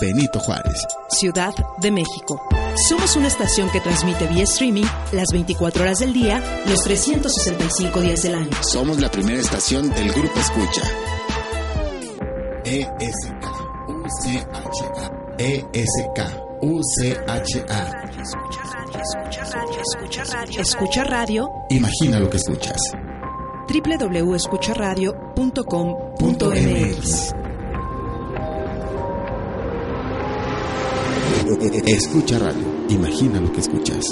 Benito Juárez. Ciudad de México. Somos una estación que transmite vía streaming las 24 horas del día, los 365 días del año. Somos la primera estación del Grupo Escucha. ESK UCHA ESK UCHA Escucha radio, escucha radio, escucha radio. Escucha radio. Imagina lo que escuchas. www.escucharadio.com.mx Escucha radio. Imagina lo que escuchas.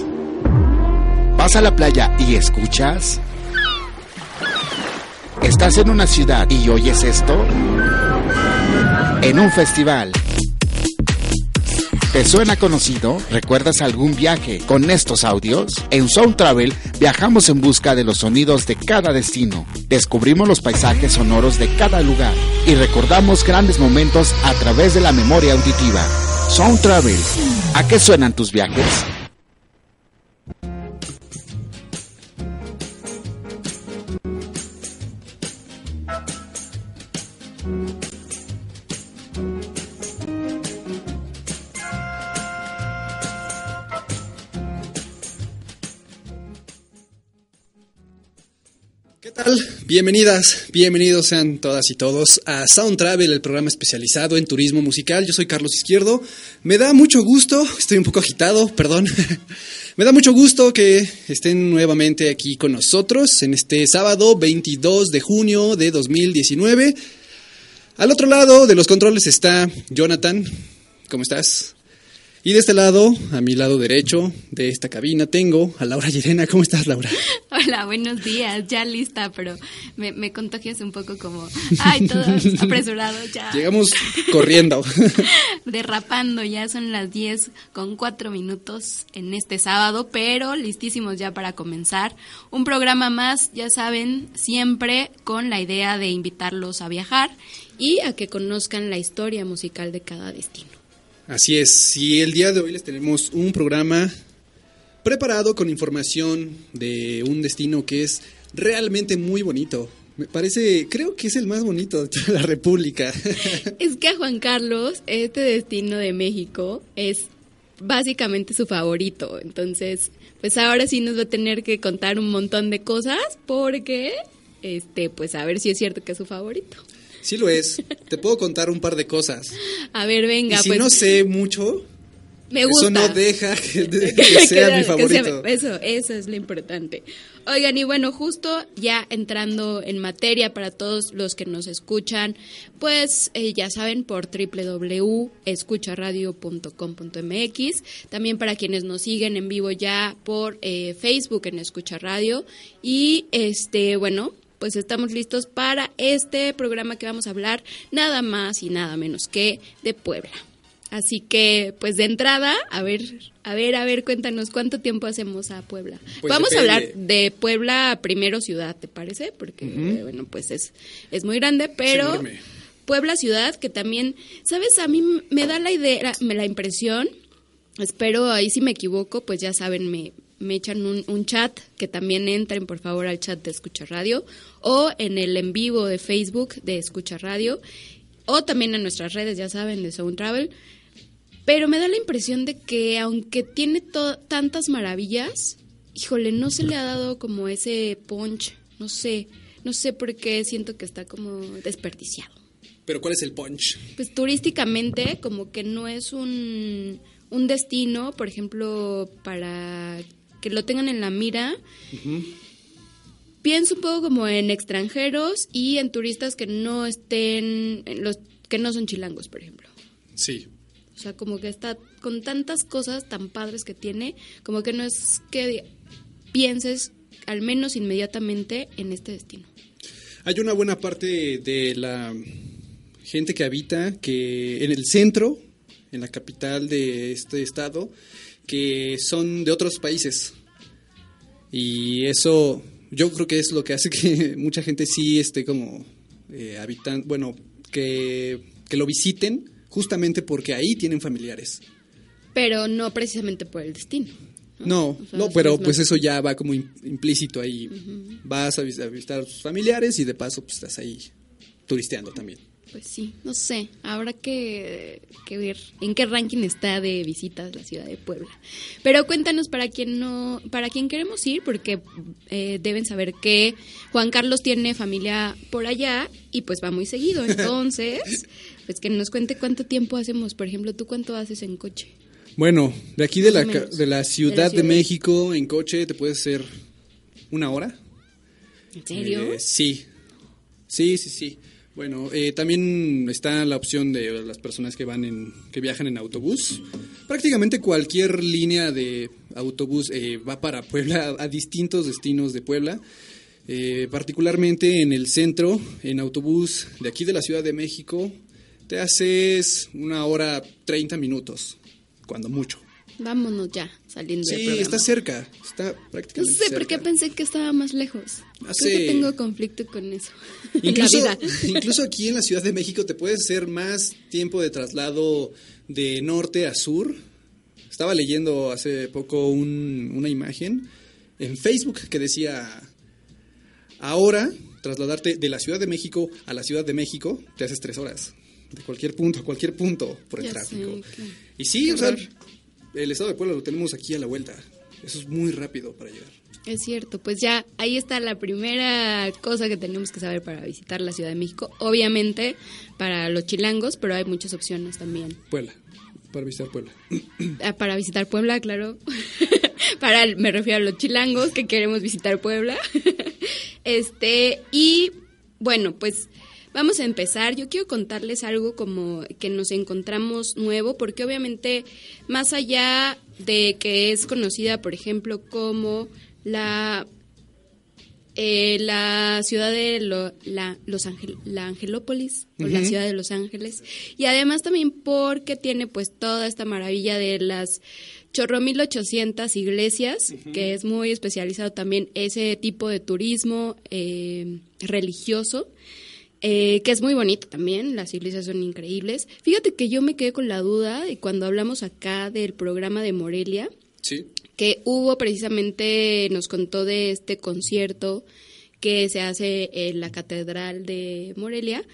¿Vas a la playa y escuchas? ¿Estás en una ciudad y oyes esto? En un festival. ¿Te suena conocido? ¿Recuerdas algún viaje con estos audios? En Sound Travel viajamos en busca de los sonidos de cada destino. Descubrimos los paisajes sonoros de cada lugar y recordamos grandes momentos a través de la memoria auditiva. Sound Travel. ¿A qué suenan tus viajes? Bienvenidas, bienvenidos sean todas y todos a Sound Travel, el programa especializado en turismo musical. Yo soy Carlos Izquierdo. Me da mucho gusto, estoy un poco agitado, perdón. Me da mucho gusto que estén nuevamente aquí con nosotros en este sábado 22 de junio de 2019. Al otro lado de los controles está Jonathan. ¿Cómo estás? Y de este lado, a mi lado derecho de esta cabina, tengo a Laura Llerena. ¿Cómo estás, Laura? Hola, buenos días. Ya lista, pero me, me contagias un poco como, ay, todos apresurados ya. Llegamos corriendo. Derrapando, ya son las 10 con 4 minutos en este sábado, pero listísimos ya para comenzar. Un programa más, ya saben, siempre con la idea de invitarlos a viajar y a que conozcan la historia musical de cada destino. Así es, y el día de hoy les tenemos un programa preparado con información de un destino que es realmente muy bonito. Me parece, creo que es el más bonito de toda la República. Es que a Juan Carlos, este destino de México es básicamente su favorito. Entonces, pues ahora sí nos va a tener que contar un montón de cosas porque, este, pues a ver si es cierto que es su favorito. Sí lo es. Te puedo contar un par de cosas. A ver, venga, y si pues. no sé mucho, me gusta. eso no deja que, de- que sea mi favorito. sea- eso, eso es lo importante. Oigan, y bueno, justo ya entrando en materia para todos los que nos escuchan, pues eh, ya saben, por www.escucharadio.com.mx, también para quienes nos siguen en vivo ya por eh, Facebook en Escucha Radio, y este, bueno, pues estamos listos para este programa que vamos a hablar nada más y nada menos que de Puebla. Así que, pues de entrada, a ver, a ver, a ver, cuéntanos cuánto tiempo hacemos a Puebla. Pues Vamos depende. a hablar de Puebla primero ciudad, ¿te parece? Porque, bueno, pues es, es muy grande, pero. Puebla ciudad, que también, ¿sabes? A mí me da la idea, me la impresión, espero ahí si me equivoco, pues ya saben, me, me echan un, un chat, que también entren por favor al chat de Escucha Radio, o en el en vivo de Facebook de Escucha Radio, o también en nuestras redes, ya saben, de Sound Travel. Pero me da la impresión de que aunque tiene tantas maravillas, híjole, no se le ha dado como ese punch, no sé, no sé por qué siento que está como desperdiciado. Pero ¿cuál es el punch? Pues turísticamente como que no es un, un destino, por ejemplo, para que lo tengan en la mira. Pienso un poco como en extranjeros y en turistas que no estén, los que no son chilangos, por ejemplo. Sí. O sea, como que está con tantas cosas tan padres que tiene, como que no es que pienses al menos inmediatamente en este destino. Hay una buena parte de la gente que habita que en el centro, en la capital de este estado, que son de otros países. Y eso yo creo que es lo que hace que mucha gente sí esté como eh, habitan, bueno, que, que lo visiten justamente porque ahí tienen familiares. Pero no precisamente por el destino. No, O sea, no, pero es pues eso ya va como im- implícito ahí. Vas a vis- a visitar a tus familiares y de paso pues estás ahí turisteando también. Pues sí, no sé, habrá que, que ver en qué ranking está de visitas la ciudad de Puebla. Pero cuéntanos para quien no, para quien queremos ir, porque eh, deben saber que Juan Carlos tiene familia por allá y pues va muy seguido. Entonces, pues que nos cuente cuánto tiempo hacemos. Por ejemplo, ¿tú cuánto haces en coche? Bueno, de aquí de la, de la Ciudad de. México en coche te puede ser una hora. ¿En serio? Eh, sí, sí, sí, sí. Bueno, eh, también está la opción de las personas que van en, que viajan en autobús. Prácticamente cualquier línea de autobús eh, va para Puebla, a distintos destinos de Puebla. Eh, particularmente en el centro, en autobús de aquí de la Ciudad de México, te haces una hora 30 minutos, cuando mucho. Vámonos ya, saliendo del Sí, programa. está cerca, está No prácticamente sé por qué cerca. pensé que estaba más lejos. Creo Hace- que tengo conflicto con eso. en Incluso, la vida. incluso aquí en la Ciudad de México te puedes hacer más tiempo de traslado de norte a sur. Estaba leyendo hace poco un- una imagen en Facebook que decía, ahora trasladarte de la Ciudad de México a la Ciudad de México te haces tres horas. De cualquier punto a cualquier punto por el Ya tráfico. sé, y sí, qué o sea. El estado de Puebla lo tenemos aquí a la vuelta. Eso es muy rápido para llegar. Es cierto, pues ya ahí está la primera cosa que tenemos que saber para visitar la Ciudad de México. Obviamente para los chilangos, pero hay muchas opciones también. Puebla, para visitar Puebla. Ah, Para visitar Puebla, claro. para me refiero a los chilangos que queremos visitar Puebla. este, y bueno, pues vamos a empezar. Yo quiero contarles algo como que nos encontramos nuevo, porque obviamente más allá de que es conocida, por ejemplo, como la eh, la ciudad de lo- la, Los Ángel, la Angelópolis o la ciudad de Los Ángeles. Y además también porque tiene pues toda esta maravilla de las chorro 1800 iglesias que es muy especializado también ese tipo de turismo eh, religioso eh, que es muy bonito también, las iglesias son increíbles. Fíjate que yo me quedé con la duda y cuando hablamos acá del programa de Morelia, Sí. que hubo precisamente, nos contó de este concierto que se hace en la Catedral de Morelia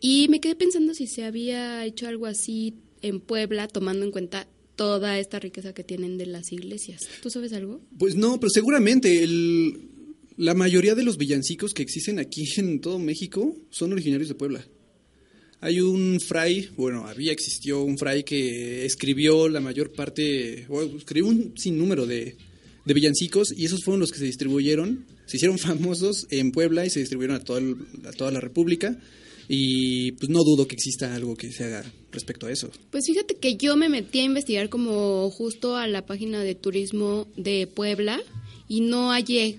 y me quedé pensando si se había hecho algo así en Puebla tomando en cuenta toda esta riqueza que tienen de las iglesias. ¿Tú sabes algo? Pues no, pero seguramente el, la mayoría de los villancicos que existen aquí en todo México son originarios de Puebla. Hay un fray, bueno, había, existió un fray que escribió la mayor parte, o escribió un sinnúmero de, de villancicos y esos fueron los que se distribuyeron, se hicieron famosos en Puebla y se distribuyeron a, todo el- a toda la República. Y pues no dudo que exista algo que se haga respecto a eso. Pues fíjate que yo me metí a investigar como justo a la página de turismo de Puebla y no hallé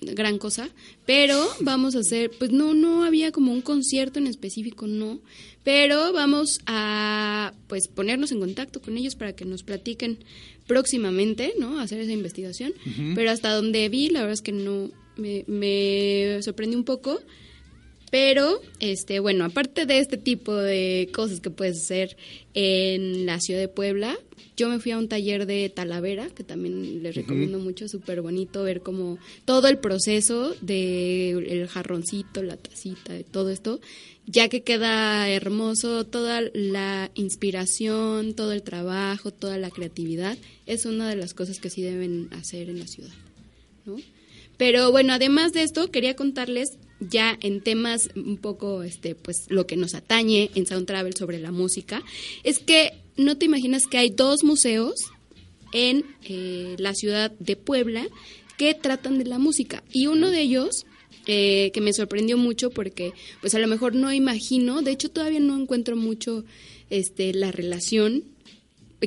gran cosa, pero vamos a hacer, pues no, no había como un concierto en específico, no, pero vamos a pues ponernos en contacto con ellos para que nos platiquen próximamente, ¿no? Hacer esa investigación, pero hasta donde vi, la verdad es que no, me, me sorprendió un poco, pero, este, bueno, aparte de este tipo de cosas que puedes hacer en la ciudad de Puebla, yo me fui a un taller de Talavera, que también les recomiendo mucho, súper bonito ver como todo el proceso del el jarroncito, la tacita, de todo esto, ya que queda hermoso, toda la inspiración, todo el trabajo, toda la creatividad, es una de las cosas que sí deben hacer en la ciudad, ¿no? Pero bueno, además de esto, quería contarles ya en temas un poco, este, pues lo que nos atañe en Sound Travel sobre la música, es que no te imaginas que hay dos museos en eh, la ciudad de Puebla que tratan de la música. Y uno de ellos, eh, que me sorprendió mucho porque, pues a lo mejor no imagino, de hecho todavía no encuentro mucho este, la relación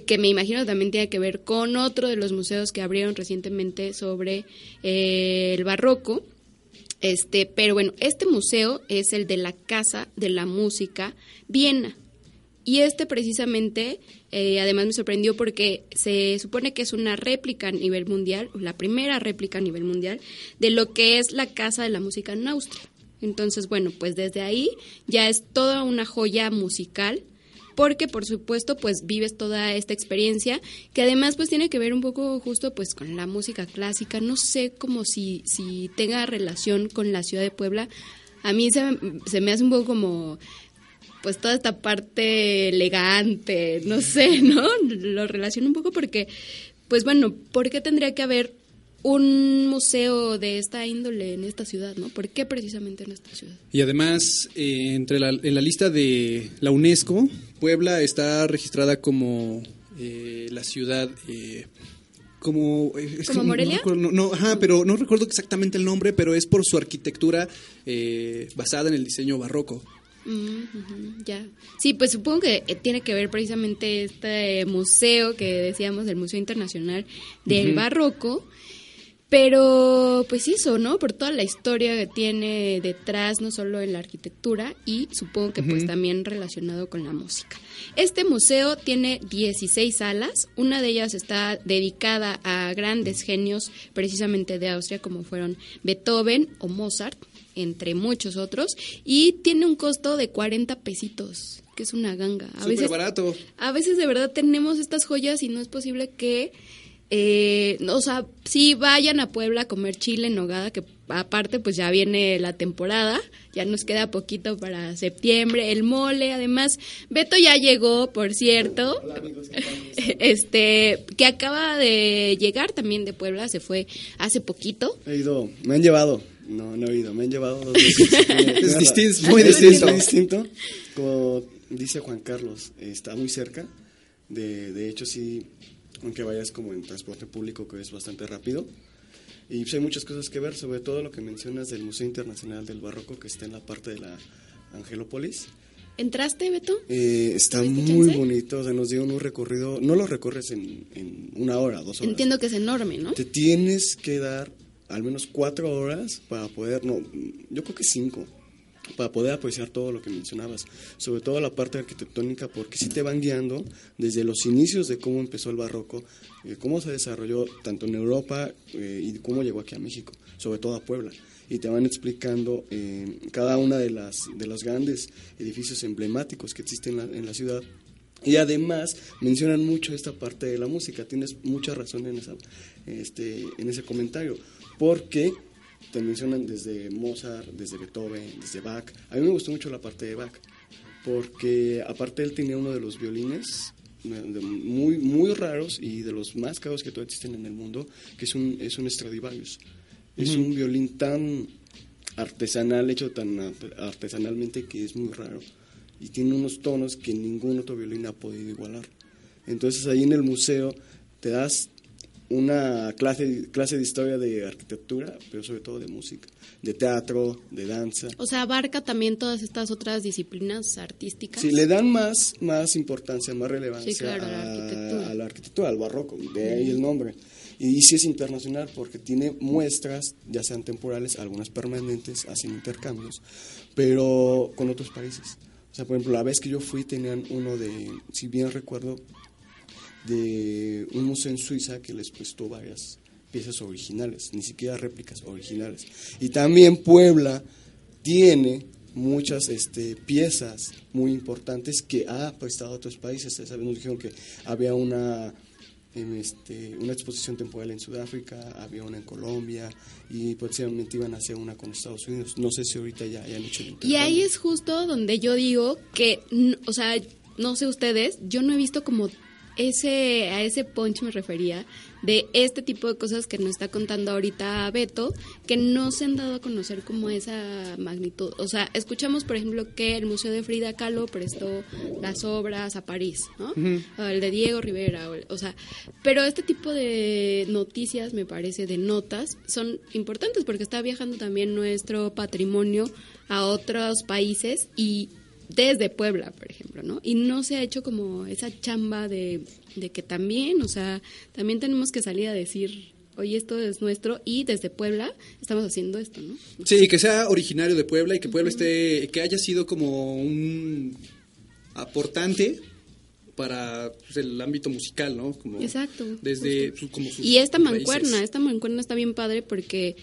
que me imagino también tiene que ver con otro de los museos que abrieron recientemente sobre eh, el barroco. Este, pero bueno, este museo es el de la Casa de la Música Viena. Y este precisamente, eh, además me sorprendió porque se supone que es una réplica a nivel mundial, la primera réplica a nivel mundial, de lo que es la Casa de la Música en Austria. Entonces, bueno, pues desde ahí ya es toda una joya musical porque por supuesto pues vives toda esta experiencia que además pues tiene que ver un poco justo pues con la música clásica, no sé como si, si tenga relación con la ciudad de Puebla, a mí se, se me hace un poco como pues toda esta parte elegante, no sé, ¿no? Lo relaciono un poco porque, pues bueno, ¿por qué tendría que haber un museo de esta índole en esta ciudad, ¿no? ¿Por qué precisamente en esta ciudad? Y además, eh, entre la, en la lista de la UNESCO, Puebla está registrada como eh, la ciudad... Eh, como, es ¿Como Morelia? No, no, ajá, pero no recuerdo exactamente el nombre, pero es por su arquitectura basada en el diseño barroco. Mm, ya. Sí, pues supongo que tiene que ver precisamente este museo que decíamos, el Museo Internacional del Barroco, pero pues hizo, ¿no? Por toda la historia que tiene detrás, no solo en la arquitectura y supongo que pues también relacionado con la música. Este museo tiene 16 salas, una de ellas está dedicada a grandes genios precisamente de Austria como fueron Beethoven o Mozart, entre muchos otros, y tiene un costo de 40 pesitos, que es una ganga. A veces, barato. A veces de verdad tenemos estas joyas y no es posible que eh, o sea, sí vayan a Puebla a comer chile en nogada, que aparte pues ya viene la temporada, ya nos queda poquito para septiembre, el mole, además, Beto ya llegó, por cierto, este, que acaba de llegar también de Puebla, se fue hace poquito. He ido, me han llevado, no, no he ido, me han llevado dos veces. es distinto, muy distinto. Muy distinto, como dice Juan Carlos, está muy cerca, de, de hecho sí aunque vayas como en transporte público que es bastante rápido. Y pues hay muchas cosas que ver, sobre todo lo que mencionas del Museo Internacional del Barroco que está en la parte de la Angelópolis. ¿Entraste, Beto? Eh, está muy bonito, o sea, nos dio un recorrido, no lo recorres en, en, una hora, dos horas. Entiendo que es enorme, ¿no? Te tienes que dar al menos cuatro horas para poder, no, yo creo que cinco, para poder apreciar todo lo que mencionabas, sobre todo la parte arquitectónica, porque sí te van guiando desde los inicios de cómo empezó el barroco, eh, cómo se desarrolló tanto en Europa eh, y cómo llegó aquí a México, sobre todo a Puebla. Y te van explicando eh, cada una de, las, de los grandes edificios emblemáticos que existen en la, ciudad. Y además mencionan mucho esta parte de la música. Tienes mucha razón en, esa, este, en ese comentario. Porque te mencionan desde Mozart, desde Beethoven, desde Bach. A mí me gustó mucho la parte de Bach, porque aparte él tenía uno de los violines muy, muy raros y de los más caros que todavía existen en el mundo, que es un, es un Stradivarius. Es un violín tan artesanal, hecho tan artesanalmente que es muy raro. Y tiene unos tonos que ningún otro violín ha podido igualar. Entonces ahí en el museo te das una clase, clase de historia de arquitectura, pero sobre todo de música, de teatro, de danza. O sea, abarca también todas estas otras disciplinas artísticas. Sí, le dan más, más importancia, más relevancia a, la arquitectura. al barroco, de ahí el nombre. Y, sí es internacional porque tiene muestras, ya sean temporales, algunas permanentes, hacen intercambios, pero con otros países. O sea, por ejemplo, la vez que yo fui tenían uno de, si bien recuerdo, de un museo en Suiza que les prestó varias piezas originales, ni siquiera réplicas originales. Y también Puebla tiene muchas este, piezas muy importantes que ha prestado a otros países. ¿Saben? Nos dijeron que había una, este, una exposición temporal en Sudáfrica, había una en Colombia y próximamente iban a hacer una con Estados Unidos. No sé si ahorita ya, han hecho el Y ahí es justo donde yo digo que, o sea, no sé ustedes, yo no he visto como ese, a ese punch me refería, de este tipo de cosas que nos está contando ahorita Beto, que no se han dado a conocer como esa magnitud. O sea, escuchamos, por ejemplo, que el Museo de Frida Kahlo prestó las obras a París, ¿no? El de Diego Rivera, o, sea, pero este tipo de noticias, me parece, de notas, son importantes porque está viajando también nuestro patrimonio a otros países y desde Puebla, por ejemplo, ¿no? Y no se ha hecho como esa chamba de, de que también, o sea, también tenemos que salir a decir, oye, esto es nuestro y desde Puebla estamos haciendo esto, ¿no? Sí, que sea originario de Puebla y que Puebla esté, que haya sido como un aportante para pues, el ámbito musical, ¿no? Como Exacto, Desde su- como sus Y esta raíces. mancuerna, esta mancuerna está bien padre porque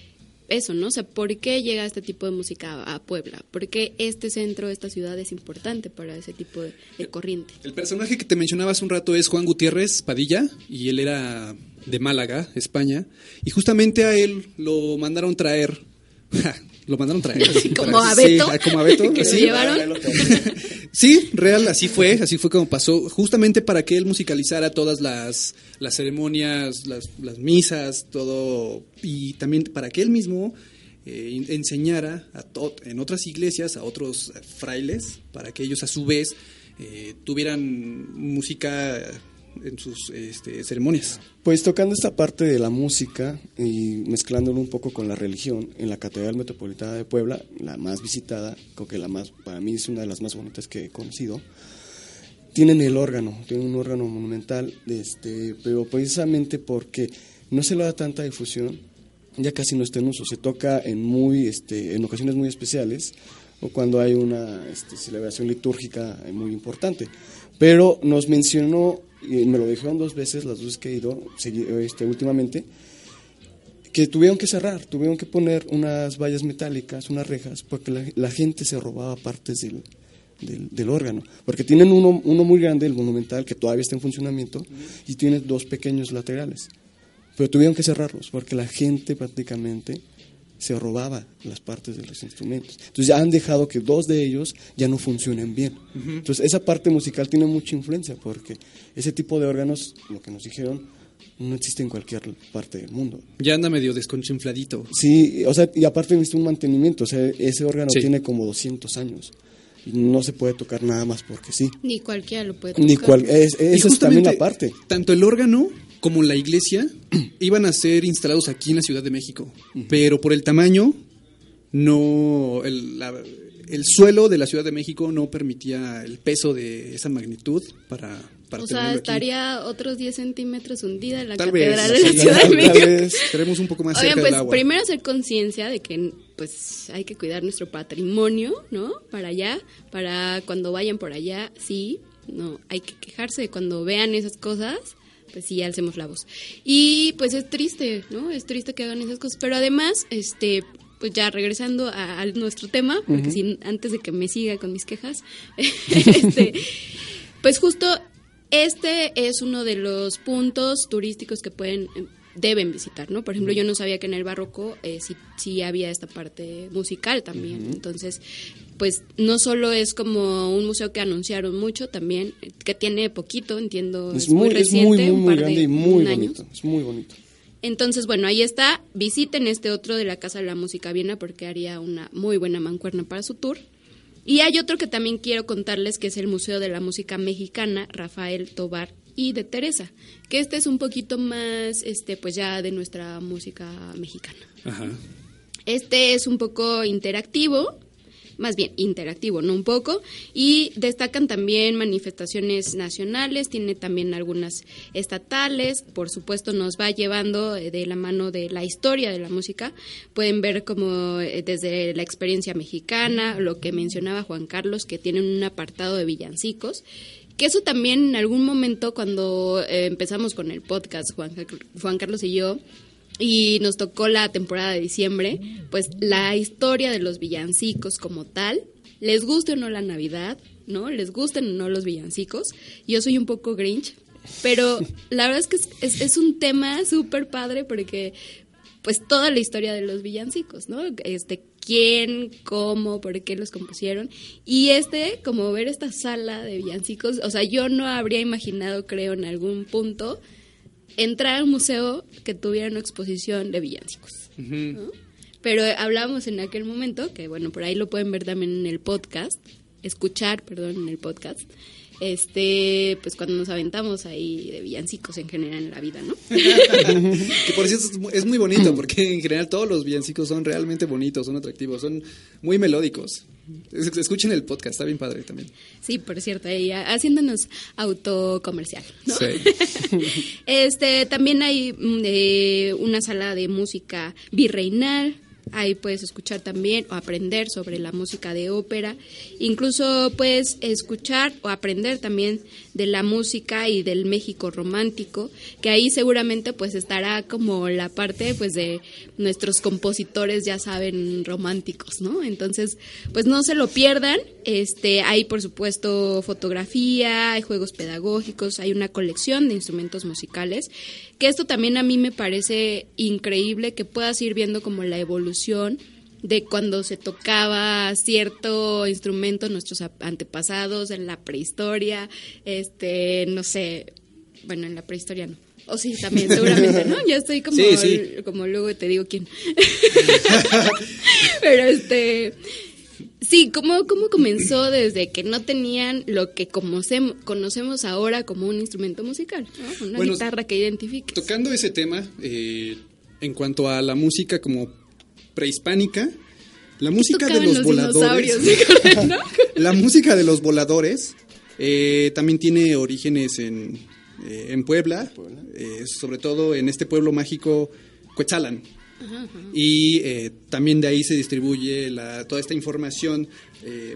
eso, ¿no? O sea, ¿por qué llega este tipo de música a, Puebla? ¿Por qué este centro, esta ciudad es importante para ese tipo de, de corriente? El personaje que te mencionaba hace un rato es Juan Gutiérrez Padilla y él era de Málaga, España, y justamente a él lo mandaron traer. lo mandaron traer. así, Como para- a Beto, Sí, como a Beto. que lo sí. llevaron. Sí, real, así fue, así fue como pasó, justamente para que él musicalizara todas las, las ceremonias, las, las misas, todo, y también para que él mismo eh, enseñara a en otras iglesias, a otros frailes, para que ellos a su vez eh, tuvieran música en sus este, ceremonias. Pues tocando esta parte de la música y mezclándolo un poco con la religión, en la Catedral Metropolitana de Puebla, la más visitada, creo que la más, para mí es una de las más bonitas que he conocido, tienen el órgano, tienen un órgano monumental, este, pero precisamente porque no se le da tanta difusión, ya casi no está en uso, se toca en muy, este, en ocasiones muy especiales o cuando hay una este, celebración litúrgica muy importante. Pero nos mencionó, y me lo dijeron dos veces, las dos que he ido este, últimamente, que tuvieron que cerrar, tuvieron que poner unas vallas metálicas, unas rejas, porque la, gente se robaba partes del, del, del órgano. Porque tienen uno, uno muy grande, el monumental, que todavía está en funcionamiento, y tiene dos pequeños laterales. Pero tuvieron que cerrarlos, porque la gente prácticamente se robaba las partes de los instrumentos. Entonces ya han dejado que dos de ellos ya no funcionen bien. Entonces esa parte musical tiene mucha influencia, porque ese tipo de órganos, lo que nos dijeron, no existe en cualquier parte del mundo. Ya anda medio desconchinfladito. Sí, o sea, y aparte necesita un mantenimiento, o sea, ese órgano Sí. tiene como 200 años y no se puede tocar nada más porque sí. Ni cualquiera lo puede tocar. Ni cual, es, Y esa es también la parte. Tanto el órgano como la iglesia iban a ser instalados aquí en la Ciudad de México, pero por el tamaño, no el, la- el suelo de la Ciudad de México no permitía el peso de esa magnitud para, para O sea, aquí. estaría otros 10 centímetros hundida en la Tal vez, catedral de la sí, Ciudad de tal México. vez. Estaremos un poco más Oigan, cerca pues del agua. primero hacer conciencia de que pues hay que cuidar nuestro patrimonio, ¿no? Para allá, para cuando vayan por allá, sí, no, hay que quejarse de cuando vean esas cosas, pues sí, alcemos la voz. Y pues es triste, ¿no? Es triste que hagan esas cosas, pero además, este, pues ya regresando a, a nuestro tema, porque si, antes de que me siga con mis quejas, este, pues justo este es uno de los puntos turísticos que pueden deben visitar, ¿no? Por ejemplo, yo no sabía que en el barroco eh, sí, sí había esta parte musical también. Entonces, pues no solo es como un museo que anunciaron mucho, también que tiene poquito, entiendo, es, Es muy, es reciente, muy, muy, un muy par grande de y muy año. bonito. Es muy bonito. Entonces, bueno, ahí está. Visiten este otro de la Casa de la Música Viena porque haría una muy buena mancuerna para su tour. Y hay otro que también quiero contarles que es el Museo de la Música Mexicana, Rafael Tobar y de Teresa, que este es un poquito más, este, pues ya de nuestra música mexicana. Ajá. Este es un poco interactivo, más bien interactivo, no un poco, y destacan también manifestaciones nacionales, tiene también algunas estatales, por supuesto nos va llevando eh, de la mano de la historia de la música, pueden ver como eh, desde la experiencia mexicana, lo que mencionaba Juan Carlos, que tienen un apartado de villancicos, que eso también en algún momento cuando eh, empezamos con el podcast, Juan, Juan Carlos y yo, y nos tocó la temporada de diciembre, pues la historia de los villancicos como tal, les guste o no la Navidad, ¿no? Les gusten o no los villancicos. Yo soy un poco Grinch, pero la verdad es que es, un tema súper padre porque pues toda la historia de los villancicos, ¿no? Este, quién, cómo, por qué los compusieron. Y este, como ver esta sala de villancicos, o sea, yo no habría imaginado, creo, en algún punto, entrar a un museo que tuviera una exposición de villancicos. ¿no? Pero hablamos en aquel momento, que bueno, por ahí lo pueden ver también en el podcast, escuchar, perdón, en el podcast, este, pues cuando nos aventamos ahí de villancicos en general en la vida, ¿no? Que por cierto es mu- es muy bonito porque en general todos los villancicos son realmente bonitos, son atractivos, son muy melódicos. Es- Escuchen el podcast, está bien padre también. Sí, por cierto, ahí haciéndonos autocomercial, ¿no? Sí. este, también hay mm, eh, una sala de música virreinal, Ahí puedes escuchar también o aprender sobre la música de ópera. Incluso puedes escuchar o aprender también de la música y del México romántico, que ahí seguramente pues estará como la parte pues de nuestros compositores ya saben románticos, ¿no? Entonces, pues no se lo pierdan. Este, hay por supuesto fotografía, hay juegos pedagógicos, hay una colección de instrumentos musicales, que esto también a mí me parece increíble que puedas ir viendo como la evolución de cuando se tocaba cierto instrumento nuestros antepasados en la prehistoria, este, no sé, bueno, en la prehistoria no. O sí, también, seguramente, ¿no? Ya estoy como, como luego te digo quién. Pero este, sí, ¿cómo, ¿cómo comenzó desde que no tenían lo que conocemos ahora como un instrumento musical? Una guitarra que identifique. Tocando ese tema, eh, en cuanto a la música como prehispánica, la música de los, voladores. la música de los voladores eh, también tiene orígenes en, eh, en Puebla, eh, sobre todo en este pueblo mágico Cuetzalan. Y también de ahí se distribuye la, toda esta información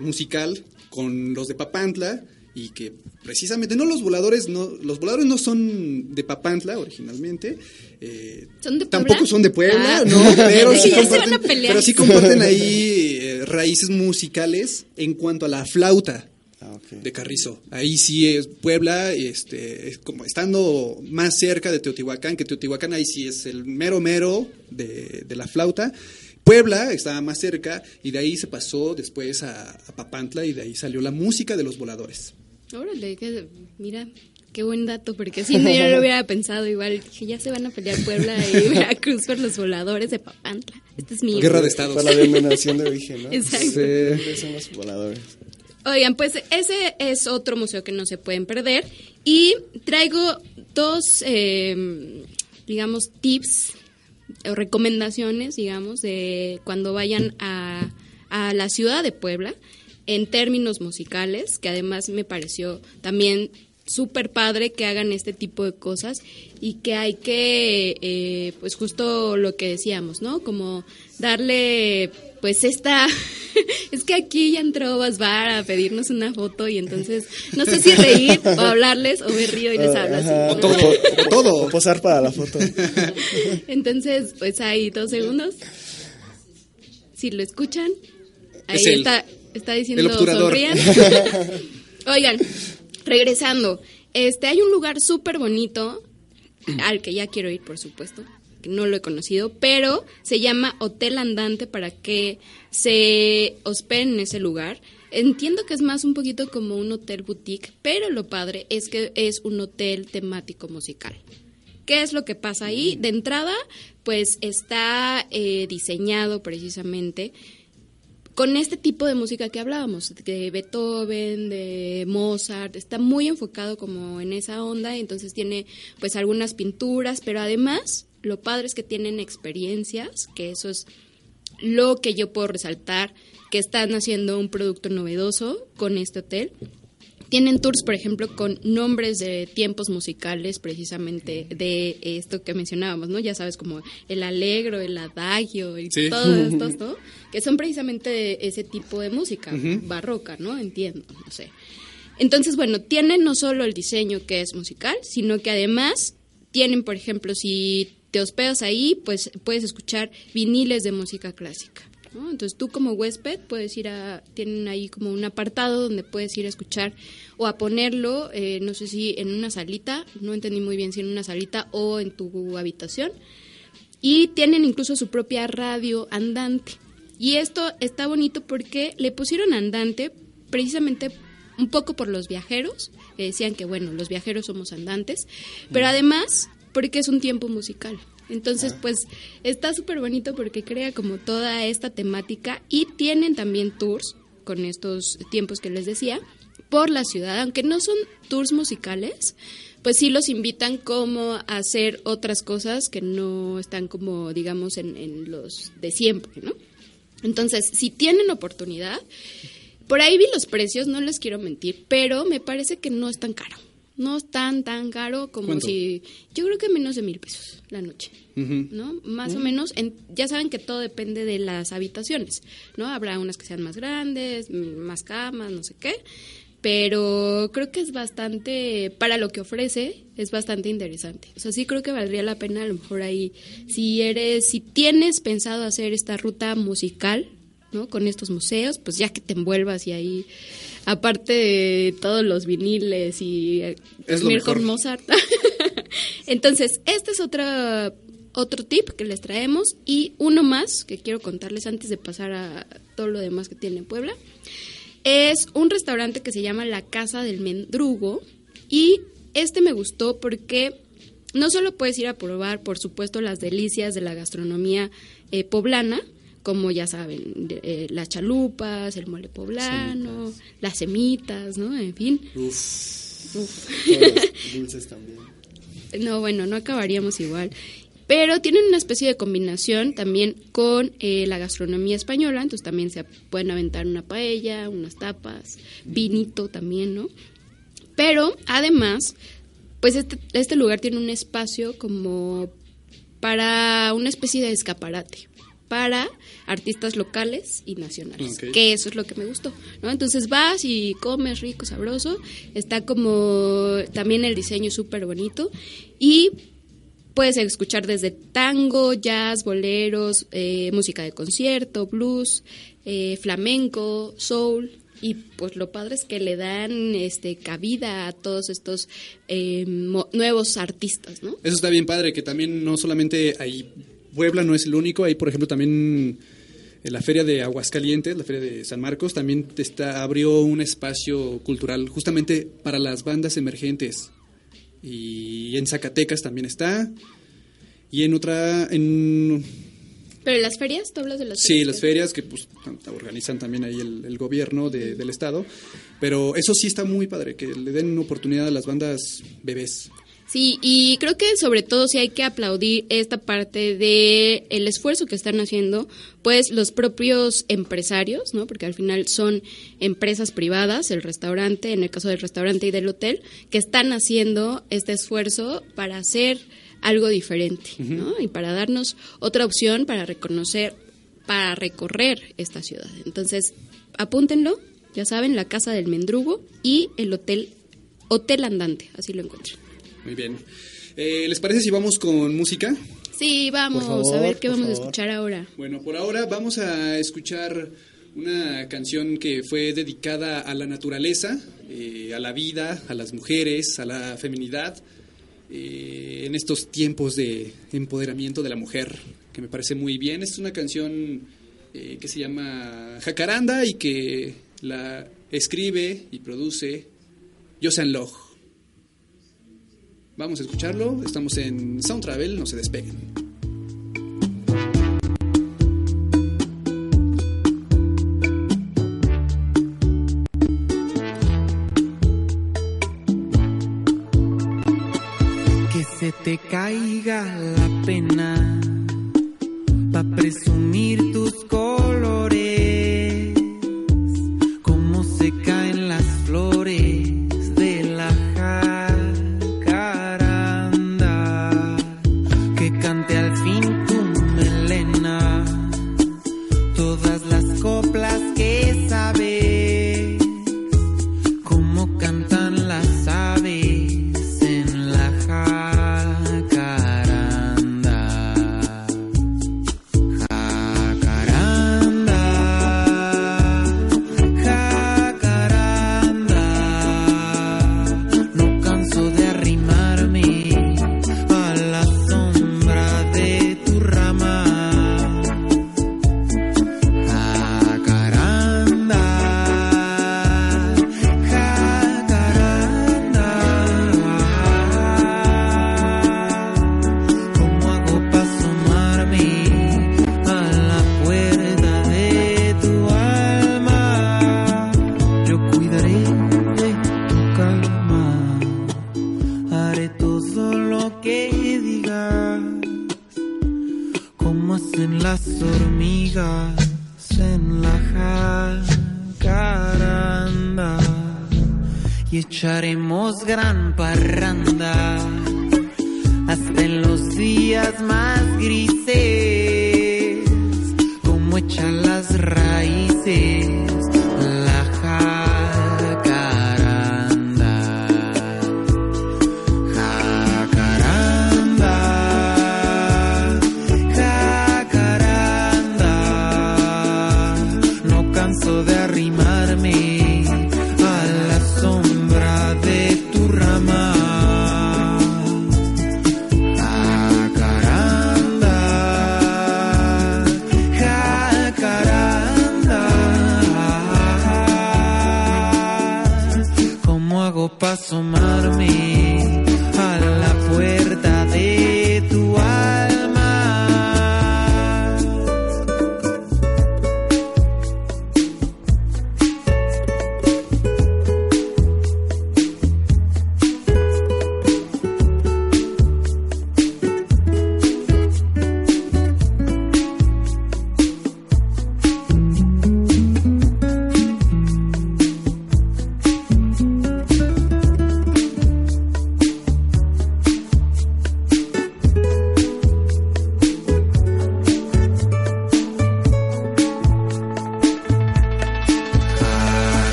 musical con los de Papantla y que precisamente no los voladores no los voladores no son de Papantla originalmente eh, ¿Son de tampoco son de Puebla ah. no pero sí, comparten, pero sí comparten ahí eh, raíces musicales en cuanto a la flauta ah, de Carrizo. Ahí sí es Puebla este es como estando más cerca de Teotihuacán que Teotihuacán ahí sí es el mero mero de, de la flauta. Puebla estaba más cerca y de ahí se pasó después a, a Papantla y de ahí salió la música de los voladores. Órale, que, mira, qué buen dato, porque si no, yo lo hubiera pensado igual. Dije, ya se van a pelear Puebla y Veracruz por los voladores de Papantla. Este es mi... Guerra de Estados. Para la denominación de origen, ¿no? Exacto. Sí. Son los voladores. Oigan, pues ese es otro museo que no se pueden perder. Y traigo dos, eh, digamos, tips o recomendaciones, digamos, de cuando vayan a, a la ciudad de Puebla en términos musicales, que además me pareció también súper padre que hagan este tipo de cosas y que hay que, eh, pues justo lo que decíamos, ¿no? Como darle, pues esta, es que aquí ya entró Basbar a pedirnos una foto y entonces no sé si reír o hablarles o me río y les hablo así. todo, todo, posar para la foto. Entonces, pues hay dos segundos. Si lo escuchan, ahí está está diciendo sonrían. Oigan, regresando, este hay un lugar súper bonito al que ya quiero ir, por supuesto, que no lo he conocido, pero se llama Hotel Andante para que se hospeden en ese lugar. Entiendo que es más un poquito como un hotel boutique, pero lo padre es que es un hotel temático musical. ¿Qué es lo que pasa ahí? De entrada, pues está eh, diseñado precisamente con este tipo de música que hablábamos, de Beethoven, de Mozart, está muy enfocado como en esa onda, entonces tiene pues algunas pinturas, pero además lo padre es que tienen experiencias, que eso es lo que yo puedo resaltar, que están haciendo un producto novedoso con este hotel tienen tours, por ejemplo, con nombres de tiempos musicales, precisamente de esto que mencionábamos, ¿no? Ya sabes, como el alegro, el adagio y todo esto, ¿no? Que son precisamente ese tipo de música, barroca, ¿no? Entiendo, no sé. Entonces, bueno, tienen no solo el diseño que es musical, sino que además tienen, por ejemplo, si te hospedas ahí, pues puedes escuchar viniles de música clásica. Entonces tú como huésped puedes ir a, tienen ahí como un apartado donde puedes ir a escuchar o a ponerlo, eh, no sé si en una salita, no entendí muy bien si en una salita o en tu habitación. Y tienen incluso su propia radio andante. Y esto está bonito porque le pusieron andante precisamente un poco por los viajeros, que decían que bueno, los viajeros somos andantes, pero además porque es un tiempo musical. Entonces, pues está súper bonito porque crea como toda esta temática y tienen también tours con estos tiempos que les decía por la ciudad, aunque no son tours musicales, pues sí los invitan como a hacer otras cosas que no están como, digamos, en, en los de siempre, ¿no? Entonces, si tienen oportunidad, por ahí vi los precios, no les quiero mentir, pero me parece que no es tan caro. No es tan, tan caro como ¿Cuánto? si... Yo creo que menos de mil pesos la noche. ¿no? Más o menos. en- ya saben que todo depende de las habitaciones, ¿no? Habrá unas que sean más grandes, mm, más camas, no sé qué. Pero creo que es bastante, para lo que ofrece, es bastante interesante. O sea, sí creo que valdría la pena a lo mejor ahí, si eres, si tienes pensado hacer esta ruta musical, ¿no? Con estos museos, pues ya que te envuelvas y ahí, aparte de todos los viniles y eh, Es lo mejor. Mozart. Entonces, este es otro, otro tip que les traemos y uno más que quiero contarles antes de pasar a todo lo demás que tiene Puebla. Es un restaurante que se llama La Casa del Mendrugo y este me gustó porque no solo puedes ir a probar, por supuesto, las delicias de la gastronomía eh, poblana, como ya saben, eh, las chalupas, el mole poblano, las semitas, ¿no? En fin. Uf, Uf. los dulces también. No, bueno, no acabaríamos igual. Pero tienen una especie de combinación también con eh, la gastronomía española, entonces también se pueden aventar una paella, unas tapas, vinito también, ¿no? Pero además, pues este, este lugar tiene un espacio como para una especie de escaparate para artistas locales y nacionales, que eso es lo que me gustó, ¿no? Entonces vas y comes rico, sabroso, está como también el diseño súper bonito y puedes escuchar desde tango, jazz, boleros, eh, música de concierto, blues, eh, flamenco, soul y pues lo padre es que le dan este cabida a todos estos eh, mo- nuevos artistas, ¿no? Eso está bien padre, que también no solamente hay Puebla no es el único, hay por ejemplo también en la feria de Aguascalientes, la feria de San Marcos, también está, abrió un espacio cultural justamente para las bandas emergentes. Y en Zacatecas también está. Y en otra, en Pero las ferias, ¿tú hablas de las Sí, ferias? las ferias que pues organizan también ahí el, el gobierno de- del estado, pero eso sí está muy padre, que le den una oportunidad a las bandas bebés. Sí, y creo que sobre todo sí hay que aplaudir esta parte de el esfuerzo que están haciendo, pues los propios empresarios, ¿no? Porque al final son empresas privadas, el restaurante, en el caso del restaurante y del hotel, que están haciendo este esfuerzo para hacer algo diferente, ¿no? Y para darnos otra opción para reconocer, para recorrer esta ciudad. Entonces, apúntenlo, ya saben, la Casa del Mendrugo y el hotel Hotel Andante, así lo encuentran. Muy bien. Eh, ¿Les parece si vamos con música? Sí, vamos favor, a ver qué vamos a escuchar ahora. Bueno, por ahora vamos a escuchar una canción que fue dedicada a la naturaleza, eh, a la vida, a las mujeres, a la feminidad, eh, en estos tiempos de empoderamiento de la mujer, que me parece muy bien. Es una canción eh, que se llama Jacaranda y que la escribe y produce Josan Log. Vamos a escucharlo, estamos en Sound Travel, no se despeguen. que se te caiga la pena pa presumir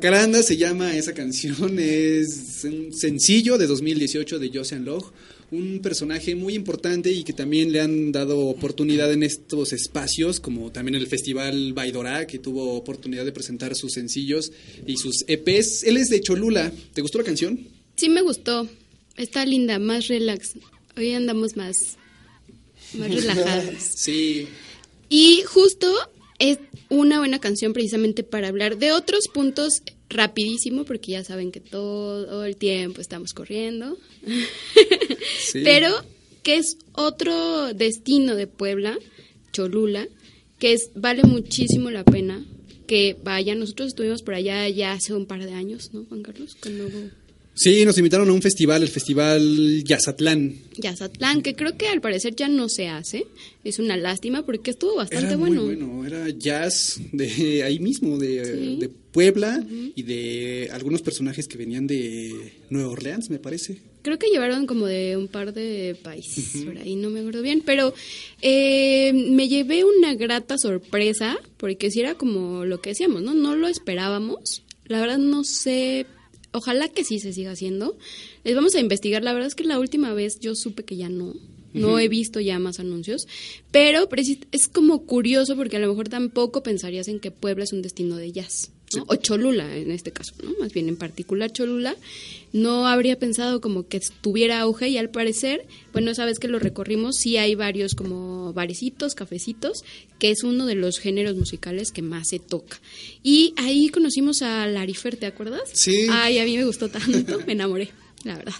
Jacaranda se llama esa canción, es un sencillo de 2018 de Josean Log, un personaje muy importante y que también le han dado oportunidad en estos espacios, como también el Festival Baidorá, que tuvo oportunidad de presentar sus sencillos y sus EPs. Él es de Cholula, ¿te gustó la canción? Sí me gustó. Está linda, más relax. Hoy andamos más, más relajadas. Sí, Y justo es una buena canción precisamente para hablar de otros puntos rapidísimo, porque ya saben que todo el tiempo estamos corriendo. sí. Pero que es otro destino de Puebla, Cholula, que es vale muchísimo la pena que vayan. Nosotros estuvimos por allá ya hace un par de años, ¿no, Juan Carlos? Cuando Sí, nos invitaron a un festival, el Festival Yazatlán. Yazatlán, que creo que al parecer ya no se hace. Es una lástima porque estuvo bastante Era bueno. muy bueno, era jazz de ahí mismo, de, Sí. de Puebla y de algunos personajes que venían de Nueva Orleans, me parece. Creo que llevaron como de un par de países, por ahí no me acuerdo bien, pero eh, me llevé una grata sorpresa, porque si era como lo que decíamos, ¿no? No lo esperábamos. La verdad no sé, ojalá que sí se siga haciendo. Les vamos a investigar, la verdad es que la última vez yo supe que ya no. No he visto ya más anuncios, pero es como curioso porque a lo mejor tampoco pensarías en que Puebla es un destino de jazz. ¿No? O Cholula en este caso, ¿no? Más bien en particular Cholula, no habría pensado como que tuviera auge y al parecer, bueno, sabes que lo recorrimos, sí hay varios como barecitos, cafecitos, que es uno de los géneros musicales que más se toca. Y ahí conocimos a Larifer, ¿te acuerdas? Sí. Ay, a mí me gustó tanto, me enamoré, la verdad.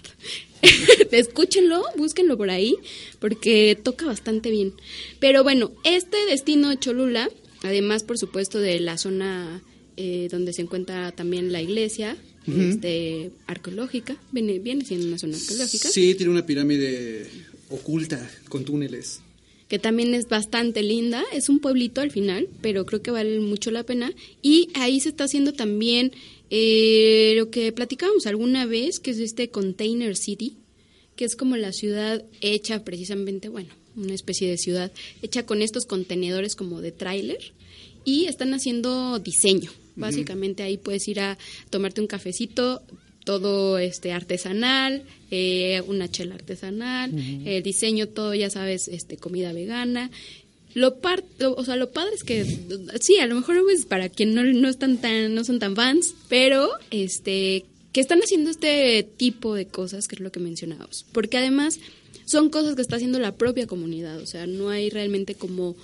Escúchenlo, búsquenlo por ahí, porque toca bastante bien. Pero bueno, este destino Cholula, además, por supuesto, de la zona eh, donde se encuentra también la iglesia este, arqueológica, viene, viene siendo una zona arqueológica. Sí, tiene una pirámide oculta con túneles. que también es bastante linda. Es un pueblito al final, pero creo que vale mucho la pena. Y ahí se está haciendo también eh, lo que platicábamos alguna vez, que es este Container City, que es como la ciudad hecha precisamente, bueno, una especie de ciudad hecha con estos contenedores como de tráiler y están haciendo diseño. Básicamente ahí puedes ir a tomarte un cafecito, todo este artesanal, eh, una chela artesanal, el diseño todo ya sabes, este comida vegana. Lo par, lo- o sea, lo padre es que sí, a lo mejor pues, para quien no, no están tan no son tan fans, pero este que están haciendo este tipo de cosas, que es lo que mencionábamos, porque además son cosas que está haciendo la propia comunidad, o sea, no hay realmente como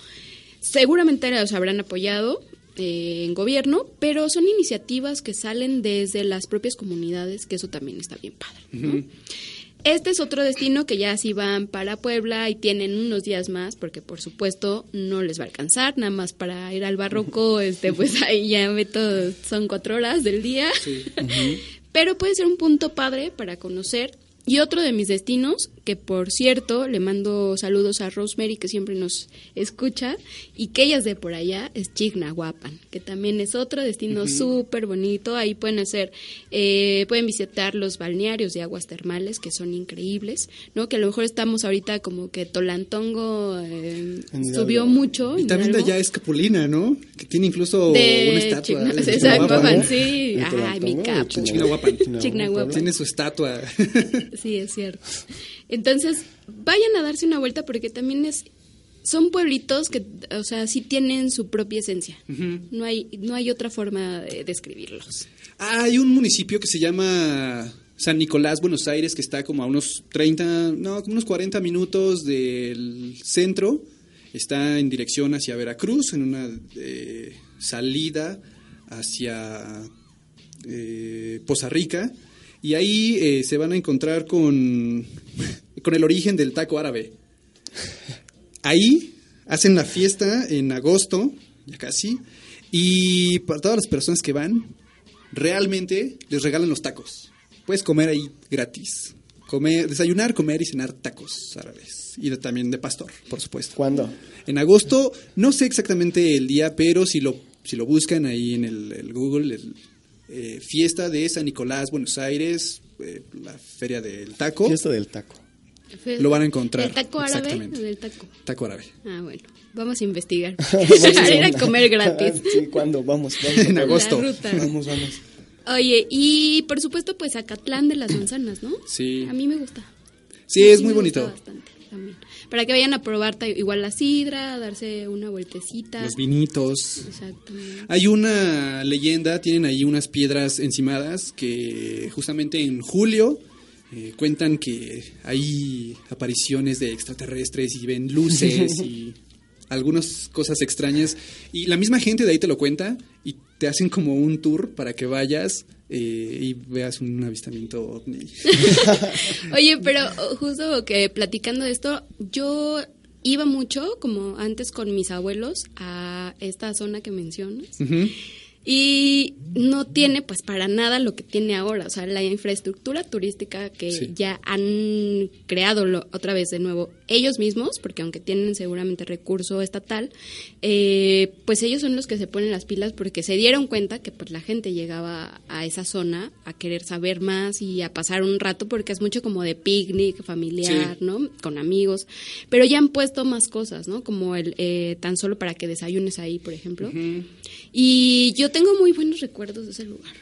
seguramente los habrán apoyado eh, en gobierno, pero son iniciativas que salen desde las propias comunidades, que eso también está bien padre. ¿no? Este es otro destino que ya si van para Puebla y tienen unos días más, porque por supuesto no les va a alcanzar, nada más para ir al barroco, este, pues ahí ya meto, son cuatro horas del día. Pero puede ser un punto padre para conocer. Y otro de mis destinos, que por cierto, le mando saludos a Rosemary, que siempre nos escucha, y que ella es de por allá, es Chignahuapan, que también es otro destino súper bonito. Ahí pueden hacer, eh, pueden visitar los balnearios de aguas termales, que son increíbles, ¿no? Que a lo mejor estamos ahorita como que Tolantongo eh, subió mucho. Y también de allá es Capulina, ¿no? Que tiene incluso De una estatua. Chigna- de sí. ¿De Ay, mi capo. Chignahuapan. Chignahuapan. Tiene su estatua. Sí, es cierto. Entonces, vayan a darse una vuelta porque también es son pueblitos que, o sea, sí tienen su propia esencia. No hay no hay otra forma de describirlos. Ah, Hay un municipio que se llama San Nicolás, Buenos Aires, que está como a unos 30, no, como unos 40 minutos del centro. Está en dirección hacia Veracruz, en una eh, salida hacia eh, Poza Rica. Y ahí eh, se van a encontrar con, con el origen del taco árabe. Ahí hacen la fiesta en agosto, ya casi, y para todas las personas que van, realmente les regalan los tacos. Puedes comer ahí gratis. Comer, desayunar, comer y cenar tacos árabes. Y de- también de pastor, por supuesto. ¿Cuándo? En agosto, no sé exactamente el día, pero si lo, si lo buscan ahí en el, el Google, el, eh, fiesta de San Nicolás, Buenos Aires, eh, la feria del taco, Fiesta del taco. Lo van a encontrar, ¿El taco árabe exactamente. del taco? taco árabe. Ah, bueno. Vamos a investigar. Vamos Para ir a comer gratis. sí, ¿cuándo? Vamos, vamos. En agosto. Vamos, vamos. Oye, y por supuesto, pues Acatlán de las Manzanas, ¿no? Sí. A mí me gusta. Sí, es me muy gusta bonito. bastante también. Para que vayan a probar igual la sidra, darse una vueltecita. Los vinitos. Exactamente. Hay una leyenda, tienen ahí unas piedras encimadas que justamente en julio eh, cuentan que hay apariciones de extraterrestres y ven luces y algunas cosas extrañas. Y la misma gente de ahí te lo cuenta y te hacen como un tour para que vayas eh, y veas un avistamiento ovni. Oye, pero justo que platicando de esto, yo iba mucho, como antes con mis abuelos, a esta zona que mencionas. Y no tiene pues para nada lo que tiene ahora, o sea, la infraestructura turística que Sí. ya han creado lo- otra vez de nuevo ellos mismos, porque aunque tienen seguramente recurso estatal, eh, pues ellos son los que se ponen las pilas porque se dieron cuenta que pues la gente llegaba a esa zona a querer saber más y a pasar un rato porque es mucho como de picnic familiar, Sí. ¿no? Con amigos, pero ya han puesto más cosas, ¿no? Como el eh, tan solo para que desayunes ahí, por ejemplo. Y yo tengo muy buenos recuerdos de ese lugar.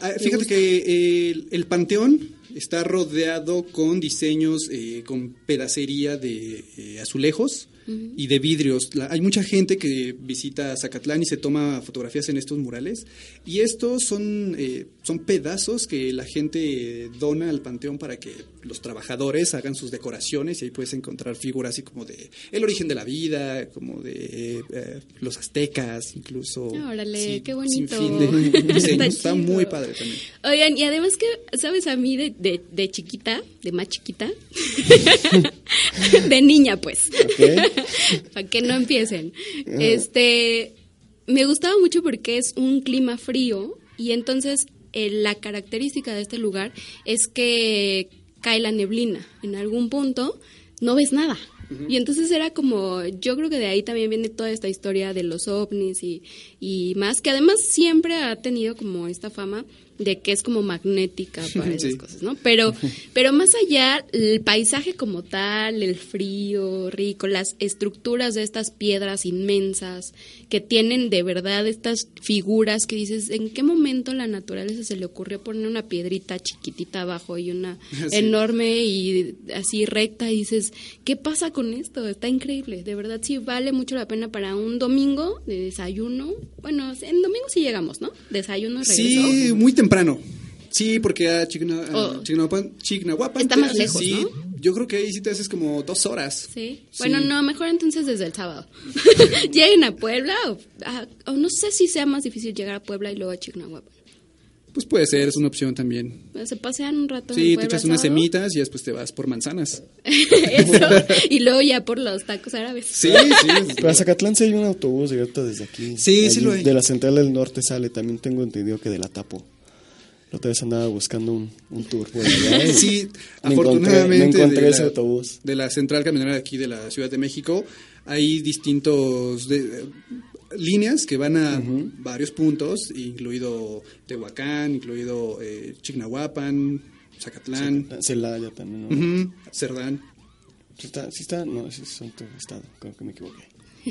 Ah, fíjate que el, el panteón está rodeado con diseños, eh, con pedacería de eh, azulejos y de vidrios. La- hay mucha gente que visita Zacatlán y se toma fotografías en estos murales. Y estos son, eh, son pedazos que la gente dona al panteón para que los trabajadores hagan sus decoraciones y ahí puedes encontrar figuras así como de el origen de la vida, como de eh, los aztecas, incluso. Órale, qué sin bonito. fin de diseños. Está muy padre también. Oigan, y además que, ¿sabes? A mí de, de, de chiquita, de más chiquita, de niña pues, para que no empiecen, este, me gustaba mucho porque es un clima frío y entonces eh, la característica de este lugar es que cae la neblina. En algún punto, no ves nada. Y entonces era como, yo creo que de ahí también viene toda esta historia de los ovnis y, y más, que además siempre ha tenido como esta fama de que es como magnética para esas Sí. cosas, ¿no? Pero, pero más allá, el paisaje como tal, el frío rico, las estructuras de estas piedras inmensas que tienen de verdad estas figuras que dices, ¿en qué momento la naturaleza se le ocurrió poner una piedrita chiquitita abajo y una Sí. enorme y así recta? Y dices, ¿qué pasa con esto? Está increíble, de verdad sí vale mucho la pena para un domingo de desayuno. Bueno, en domingo sí llegamos, ¿no? Desayuno regreso. Sí, muy temprano. Sí, porque a Oh. Chignahuapan- Chignahuapan Está más lejos, sí, ¿no? Yo creo que ahí sí te haces como dos horas. Sí. Sí. Bueno, no, mejor entonces desde el sábado. Lleguen a Puebla o, a- o no sé si sea más difícil llegar a Puebla y luego a Chignahuapan. Pues puede ser, es una opción también. Se pasean un rato en Sí, te Puebla echas unas sábado. semitas y después te vas por manzanas. Eso. Y luego ya por los tacos árabes. Sí, sí. Pero a Zacatlán sí hay un autobús directo desde aquí. Sí, sí lo hay. De la central del norte sale, también tengo entendido que de la Tapo. La otra vez andaba buscando un, un tour por allá y Sí, me afortunadamente. encontré, me encontré de ese la- autobús. De la central camionera de aquí de la Ciudad de México, hay distintos de- líneas que van a varios puntos, incluido Tehuacán, incluido eh, Chignahuapan, Zacatlán, Celaya también. ¿no? Cerdán. Sí está, sí está, no, sí es otro estado, creo que me equivoqué.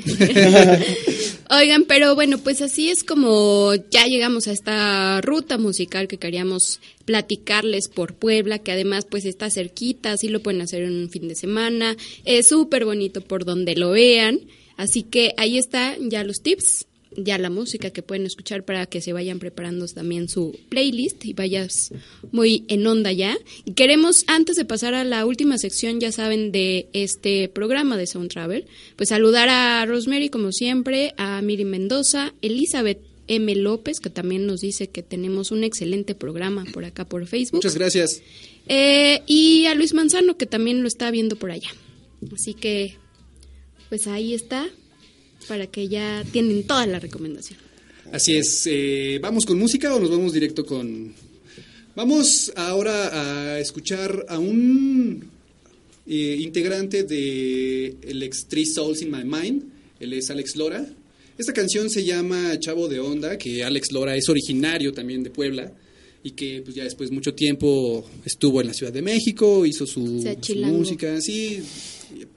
Oigan, pero bueno, pues así es como ya llegamos a esta ruta musical que queríamos platicarles por Puebla, que además pues está cerquita, así lo pueden hacer en un fin de semana, es súper bonito por donde lo vean, así que ahí están ya los tips, ya la música que pueden escuchar para que se vayan preparando también su playlist y vayas muy en onda ya. Y queremos, antes de pasar a la última sección, ya saben, de este programa de Sound Travel, pues saludar a Rosemary como siempre, a Miri Mendoza, Elizabeth M. López, que también nos dice que tenemos un excelente programa por acá por Facebook. Muchas gracias. Eh, y a Luis Manzano, que también lo está viendo por allá. Así que, pues ahí está, para que ya tienen toda la recomendación. Así es. eh, ¿Vamos con música o nos vamos directo con.? Vamos ahora a escuchar a un eh, integrante de el ex Three Souls in My Mind. Él es Alex Lora. Esta canción se llama Chavo de Onda, que Alex Lora es originario también de Puebla y que pues ya después de mucho tiempo estuvo en la Ciudad de México, hizo su, música, sí,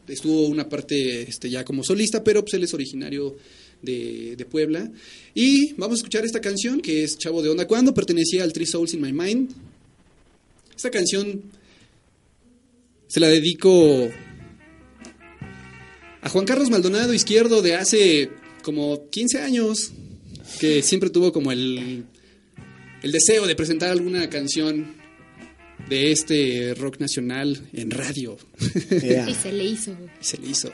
estuvo una parte este, ya como solista, pero pues él es originario de, de Puebla. Y vamos a escuchar esta canción que es Chavo de Onda, cuando pertenecía al Three Souls in My Mind. Esta canción se la dedico a Juan Carlos Maldonado Izquierdo de hace como 15 años, que siempre tuvo como el, el deseo de presentar alguna canción de este rock nacional en radio. Yeah. Y se le hizo. Y se le hizo.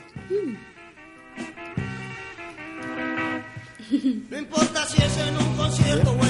No importa si es en un concierto o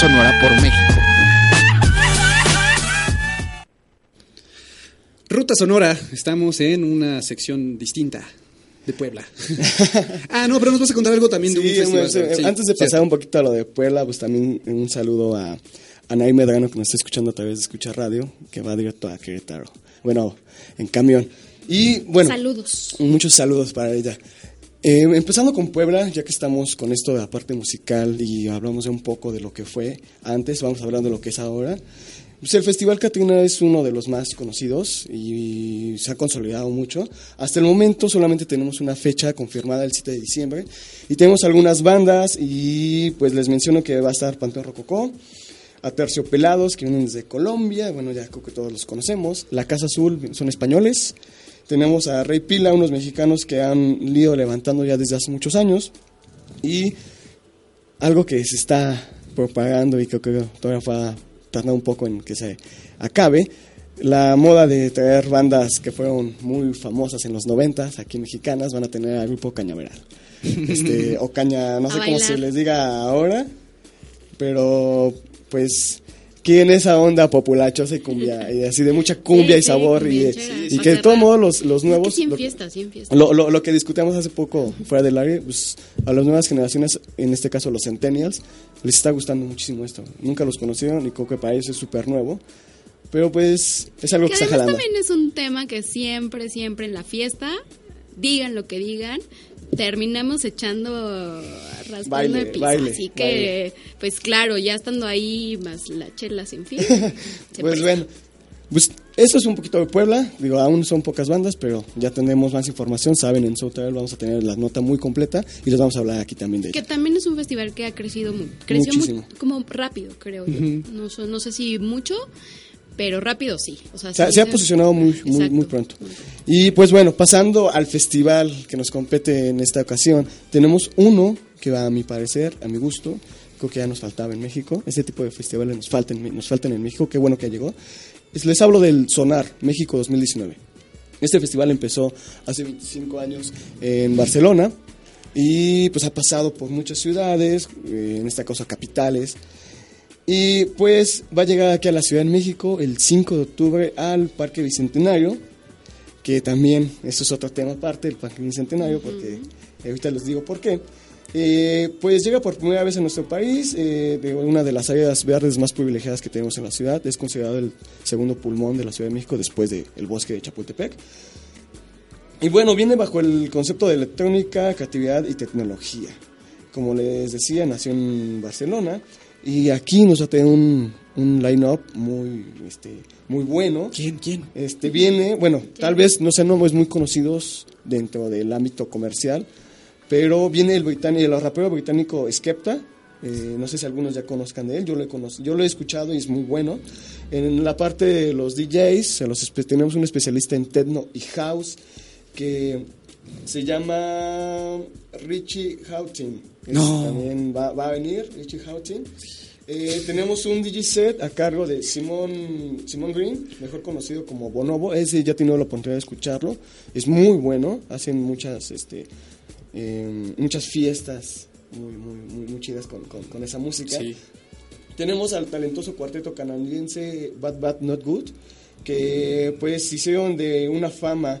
Sonora por México. Ruta Sonora, estamos en una sección distinta de Puebla. ah, no, pero nos vas a contar algo también de un festival. bueno, Sí, antes de pasar un poquito a lo de Puebla, pues también un saludo a Anaí Medrano que nos está escuchando a través de Escucha Radio, que va directo a Querétaro. Bueno, en camión. Y bueno, Saludos. muchos saludos para ella. Eh, empezando con Puebla, ya que estamos con esto de la parte musical y hablamos de un poco de lo que fue antes, vamos hablando de lo que es ahora. Pues el Festival Catrina es uno de los más conocidos y se ha consolidado mucho. Hasta el momento solamente tenemos una fecha confirmada el 7 de diciembre y tenemos algunas bandas y pues les menciono que va a estar Panteón Rococó, Aterciopelados que vienen desde Colombia, bueno ya creo que todos los conocemos, La Casa Azul son españoles, tenemos a Rey Pila, unos mexicanos que han ido levantando ya desde hace muchos años y algo que se está propagando y creo que todavía va a tardar un poco en que se acabe, la moda de traer bandas que fueron muy famosas en los noventas, aquí mexicanas, van a tener al grupo Cañaveral. Este, o Caña, no sé cómo se les diga ahora, pero pues quieren esa onda populachosa y cumbia, y así de mucha cumbia y sabor, y, y que de todos cerrar. modos los, los nuevos... Sí en lo- fiesta, sí en fiesta. lo, lo, lo que discutíamos hace poco fuera del área, pues a las nuevas generaciones, en este caso los centennials, les está gustando muchísimo esto. Nunca los conocieron y creo que para ellos es súper nuevo. Pero pues es algo que, Que está jalando. también es un tema que siempre, siempre en la fiesta, digan lo que digan, terminamos echando, raspando Baile, el piso. baile, Así que, baile. pues claro, ya estando ahí, más la chela sin fin. Pues bueno, pues eso es un poquito de Puebla. Digo, aún son pocas bandas, pero ya tendremos más información. Saben, en Travel vamos a tener la nota muy completa y les vamos a hablar aquí también de Que ella. también es un festival que ha crecido creció mu- Muchísimo. como rápido, creo yo. no, so- no sé si mucho, pero rápido sí. O sea, Se, ha- sí se ha se- posicionado muy, muy, pronto. Y pues bueno, pasando al festival que nos compete en esta ocasión, tenemos uno que a mi parecer, a mi gusto, creo que ya nos faltaba en México. Este tipo de festivales nos faltan, nos faltan en México, qué bueno que llegó. Es- les hablo del Sonar México 2019. Este festival empezó hace 25 años en Barcelona y pues ha pasado por muchas ciudades, eh, en esta cosa capitales. Y pues va a llegar aquí a la Ciudad de México el 5 de octubre al Parque Bicentenario, que también, eso es otro tema aparte, el Parque Bicentenario, porque ahorita les digo por qué. Eh, pues llega por primera vez en nuestro país, eh, de una de las áreas verdes más privilegiadas que tenemos en la ciudad, es considerado el segundo pulmón de la Ciudad de México después del bosque de Chapultepec. Y bueno, viene bajo el concepto de electrónica, creatividad y tecnología. Como les decía, nació en Barcelona y aquí nos va a tener un, un line-up muy, este, muy bueno. ¿Quién? ¿Quién? Este viene, bueno, tal vez no sean nombres muy conocidos dentro del ámbito comercial, pero viene el, británico, el rapero británico Skepta. eh, no sé si algunos ya conozcan de él, yo lo, he yo lo he escuchado y es muy bueno. En la parte de los DJs, los espe- tenemos un especialista en techno y house que se llama Richie Houghton. No. También va, va a venir Richie Houghton. Eh, tenemos un DJ set a cargo de Simón Simón Green, mejor conocido como Bonobo. Ese ya tenido la oportunidad de escucharlo. Es muy bueno. Hacen muchas este, eh, muchas fiestas muy, muy, muy, muy chidas con, con- con esa música. Sí. Tenemos al talentoso cuarteto canadiense Bad Bad Not Good, que pues hicieron de una fama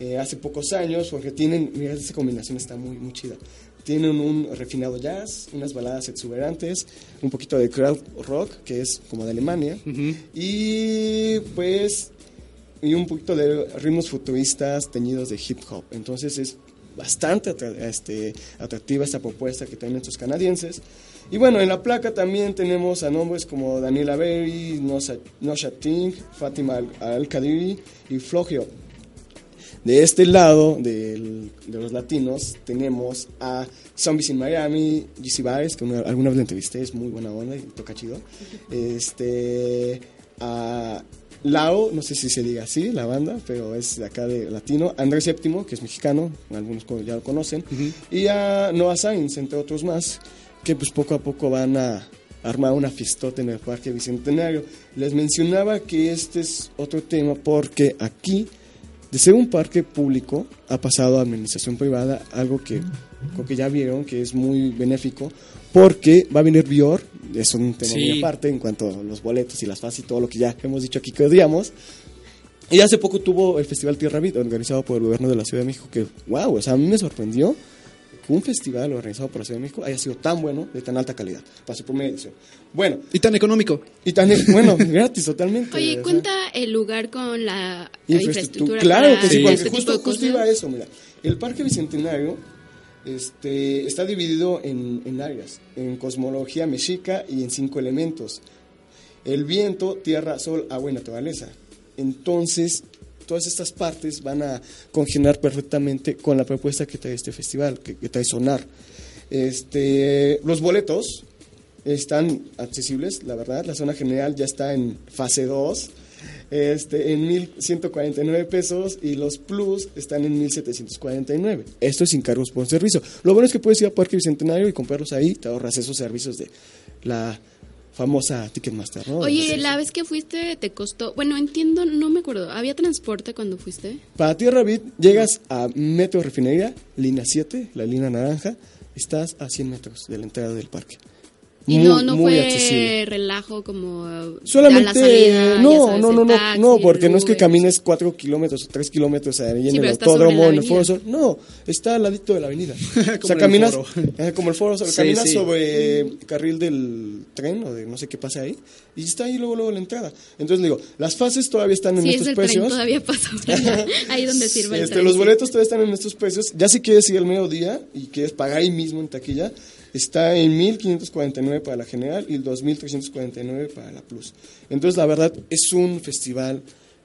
eh, hace pocos años, porque tienen, mira, esa combinación está muy, muy chida. Tienen un refinado jazz, unas baladas exuberantes, un poquito de crowd rock, que es como de Alemania, y pues y un poquito de ritmos futuristas teñidos de hip hop. Entonces es bastante atra- este, atractiva esta propuesta que tienen estos canadienses. Y bueno, en la placa también tenemos a nombres como Daniela Berry, Nosha, Fátima Al- Al-Kadiri y Flogio. De este lado del- de los latinos tenemos a Zombies in Miami, GC Baez, que una- alguna vez lo entrevisté, es muy buena onda y toca chido. Este, a Lao, no sé si se diga así, la banda, pero es de acá de latino. Andrés Séptimo, que es mexicano, algunos ya lo conocen. Y a Noah Sainz, entre otros más, que pues poco a poco van a armar una fiestota en el Parque Bicentenario. Les mencionaba que este es otro tema porque aquí de ser un parque público ha pasado a administración privada, algo que creo que ya vieron que es muy benéfico, porque va a venir Bior, es un tema Sí. muy aparte en cuanto a los boletos y las fases y todo lo que ya hemos dicho aquí que odiamos. Y hace poco tuvo el Festival Tierra Vida, organizado por el gobierno de la Ciudad de México, que, wow, o sea, a mí me sorprendió un festival organizado por la Ciudad de México haya sido tan bueno, de tan alta calidad, para su primera edición. Bueno, Y tan económico. y tan, bueno, gratis totalmente. o Oye, sea. cuenta el lugar con la, la infraestructura. Claro para que sí, porque este tipo justo, justo iba a eso, mira. El Parque Bicentenario este, está dividido en, en áreas, en cosmología mexica y en cinco elementos. El viento, tierra, sol, agua y naturaleza. Entonces, todas estas partes van a congenar perfectamente con la propuesta que trae este festival, que, que trae Sonar. Este, los boletos están accesibles, la verdad. La zona general ya está en fase 2, este, en 1.149 pesos y los plus están en 1.749. Esto es sin cargos por servicio. Lo bueno es que puedes ir a Parque Bicentenario y comprarlos ahí, te ahorras esos servicios de la famosa Ticketmaster, ¿no? Oye, la vez que fuiste te costó, bueno, entiendo, no me acuerdo, ¿había transporte cuando fuiste? Para Tierra Bit llegas a Metro Refinería, línea 7, la línea naranja, estás a 100 metros de la entrada del parque. Y Muy, no, no muy fue accesible. relajo como Solamente, a la salida, ya no, sabes, no, el no, no, taxi, no, el porque no es que camines 4 kilómetros o 3 kilómetros ahí Sí, en el autódromo, en el foro Sol. No, está al ladito de la avenida. o Como sea, el caminas, como el foro, Sol, Sí, caminas sí. sobre carril del tren o de no sé qué pasa ahí y está ahí luego, luego la entrada. Entonces le digo, las fases todavía están en Sí, es estos el tren precios. todavía pasa, ahí donde sirve el Este, tren, los sí. boletos todavía están en estos precios. Ya si quieres ir al mediodía y quieres pagar ahí mismo en taquilla, está en 1.549 para la general y 2.349 para la plus. Entonces, la verdad, es un festival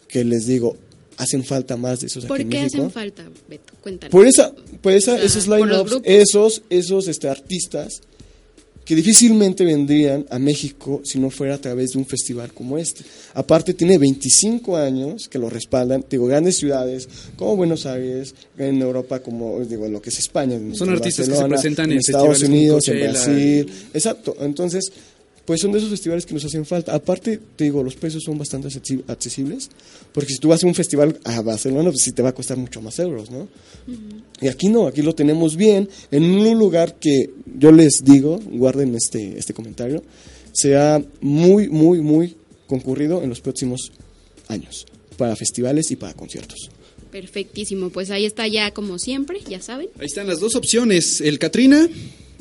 que les digo, hacen falta más de esos ¿Por aquí en qué México. hacen falta, Beto? Cuéntanos. Por esa, por esa, Ajá, esos line-ups, esos, esos este, artistas que difícilmente vendrían a México si no fuera a través de un festival como este. Aparte tiene 25 años que lo respaldan, digo, grandes ciudades como Buenos Aires, en Europa como, digo, lo que es España. Son artistas que se presentan en en Estados Unidos, en. Brasil, exacto. Entonces, pues son de esos festivales que nos hacen falta. Aparte, te digo, los precios son bastante accesi- accesibles, porque si tú vas a un festival a Barcelona, pues sí te va a costar mucho más euros, ¿no? Y aquí no, aquí lo tenemos bien, en un lugar que yo les digo, guarden este, este comentario, sea muy, muy, muy concurrido en los próximos años, para festivales y para conciertos. Perfectísimo, pues ahí está ya como siempre, ya saben. Ahí están las dos opciones, el Katrina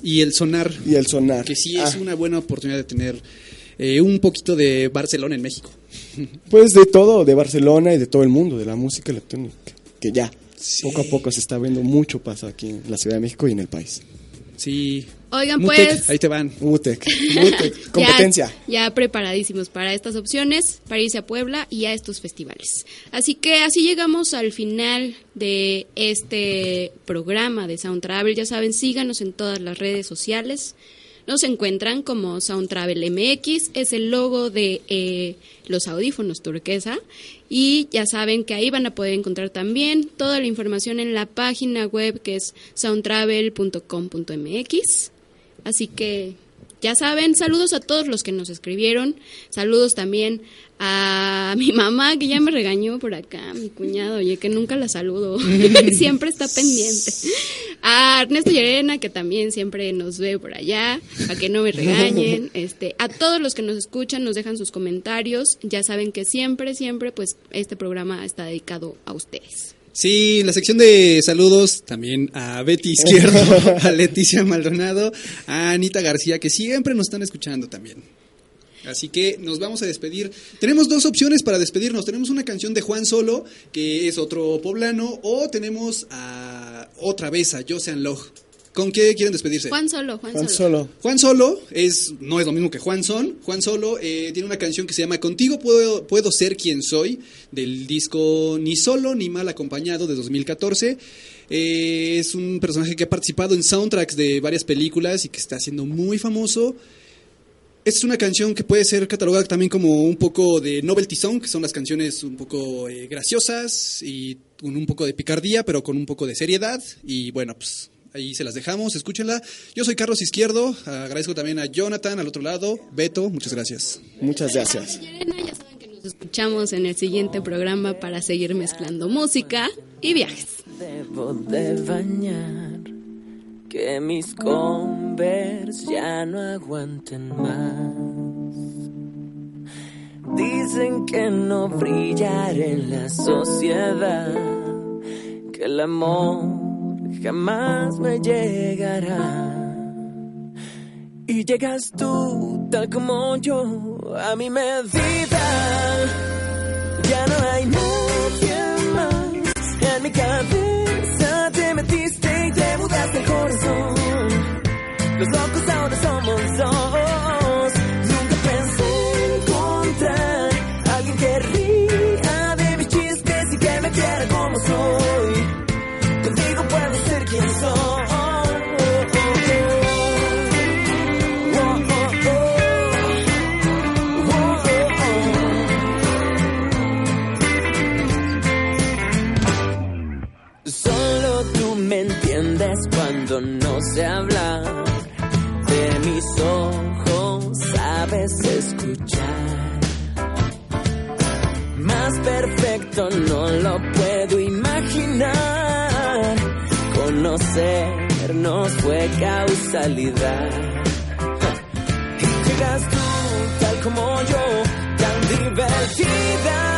y el Sonar, Y el sonar. que sí es Ah, una buena oportunidad de tener eh, un poquito de Barcelona en México. Pues de todo, de Barcelona y de todo el mundo, de la música electrónica, que ya Sí. poco a poco se está viendo mucho paso aquí en la Ciudad de México y en el país. Sí. Oigan, Mutec, pues... ahí te van. Mutec, Mutec, competencia. Ya, ya preparadísimos para estas opciones, para irse a Puebla y a estos festivales. Así que así llegamos al final de este programa de Sound Travel. Ya saben, síganos en todas las redes sociales. Nos encuentran como Sound Travel MX, es el logo de eh, los audífonos turquesa. Y ya saben que ahí van a poder encontrar también toda la información en la página web que es soundtravel.com.mx. Así que ya saben, saludos a todos los que nos escribieron, saludos también a mi mamá que ya me regañó por acá, mi cuñado, oye, que nunca la saludo, siempre está pendiente. A Ernesto Llerena, que también siempre nos ve por allá, a que no me regañen, este, a todos los que nos escuchan, nos dejan sus comentarios, ya saben que siempre, siempre, pues este programa está dedicado a ustedes. Sí, la sección de saludos también a Betty Izquierdo, a Leticia Maldonado, a Anita García, que siempre nos están escuchando también. Así que nos vamos a despedir. Tenemos dos opciones para despedirnos. Tenemos una canción de Juan Solo, que es otro poblano, o tenemos a otra vez a Josean Log. ¿Con qué quieren despedirse? Juan Solo, Juan, Juan Solo. Solo. Juan Solo es, no es lo mismo que Juan Son. Juan Solo eh, tiene una canción que se llama Contigo puedo, puedo ser quien soy, del disco Ni solo ni mal acompañado de 2014. Eh, es un personaje que ha participado en soundtracks de varias películas y que está siendo muy famoso. Esta es una canción que puede ser catalogada también como un poco de novelty song, que son las canciones un poco eh, graciosas y con un poco de picardía, pero con un poco de seriedad. Y bueno, pues ahí se las dejamos, escúchenla. Yo soy Carlos Izquierdo, agradezco también a Jonathan al otro lado, Beto, muchas gracias. Muchas gracias. Ya saben que nos escuchamos en el siguiente programa para seguir mezclando música y viajes. Debo de bañar que mis converse ya no aguanten más. Dicen que no brillaré en la sociedad, que el amor jamás me llegará. Y llegas tú, tal como yo, a mi medida. Ya no hay nadie más en mi cabeza. Te metiste y te mudaste el corazón. Sé hablar. De mis ojos sabes escuchar. Más perfecto no lo puedo imaginar. Conocernos fue causalidad. Y llegas tú tal como yo, tan divertida.